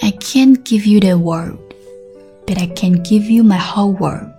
I can't give you the world, but I can give you my whole world.